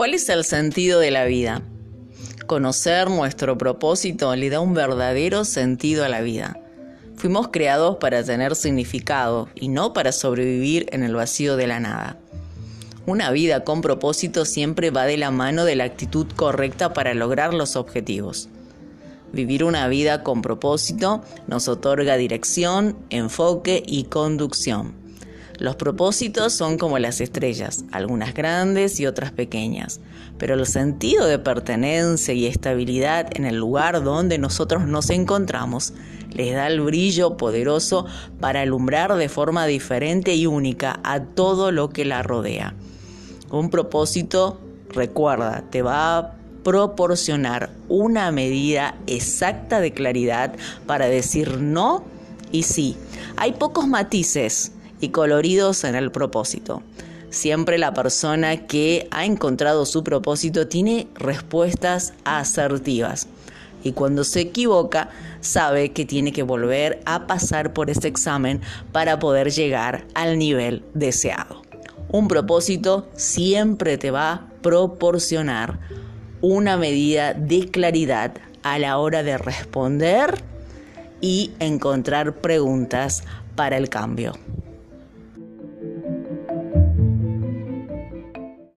¿Cuál es el sentido de la vida? Conocer nuestro propósito le da un verdadero sentido a la vida. Fuimos creados para tener significado y no para sobrevivir en el vacío de la nada. Una vida con propósito siempre va de la mano de la actitud correcta para lograr los objetivos. Vivir una vida con propósito nos otorga dirección, enfoque y conducción. Los propósitos son como las estrellas, algunas grandes y otras pequeñas, pero el sentido de pertenencia y estabilidad en el lugar donde nosotros nos encontramos les da el brillo poderoso para alumbrar de forma diferente y única a todo lo que la rodea. Un propósito, recuerda, te va a proporcionar una medida exacta de claridad para decir no y sí. Hay pocos matices y coloridos en el propósito. Siempre la persona que ha encontrado su propósito tiene respuestas asertivas. Y cuando se equivoca, sabe que tiene que volver a pasar por ese examen para poder llegar al nivel deseado. Un propósito siempre te va a proporcionar una medida de claridad a la hora de responder y encontrar preguntas para el cambio.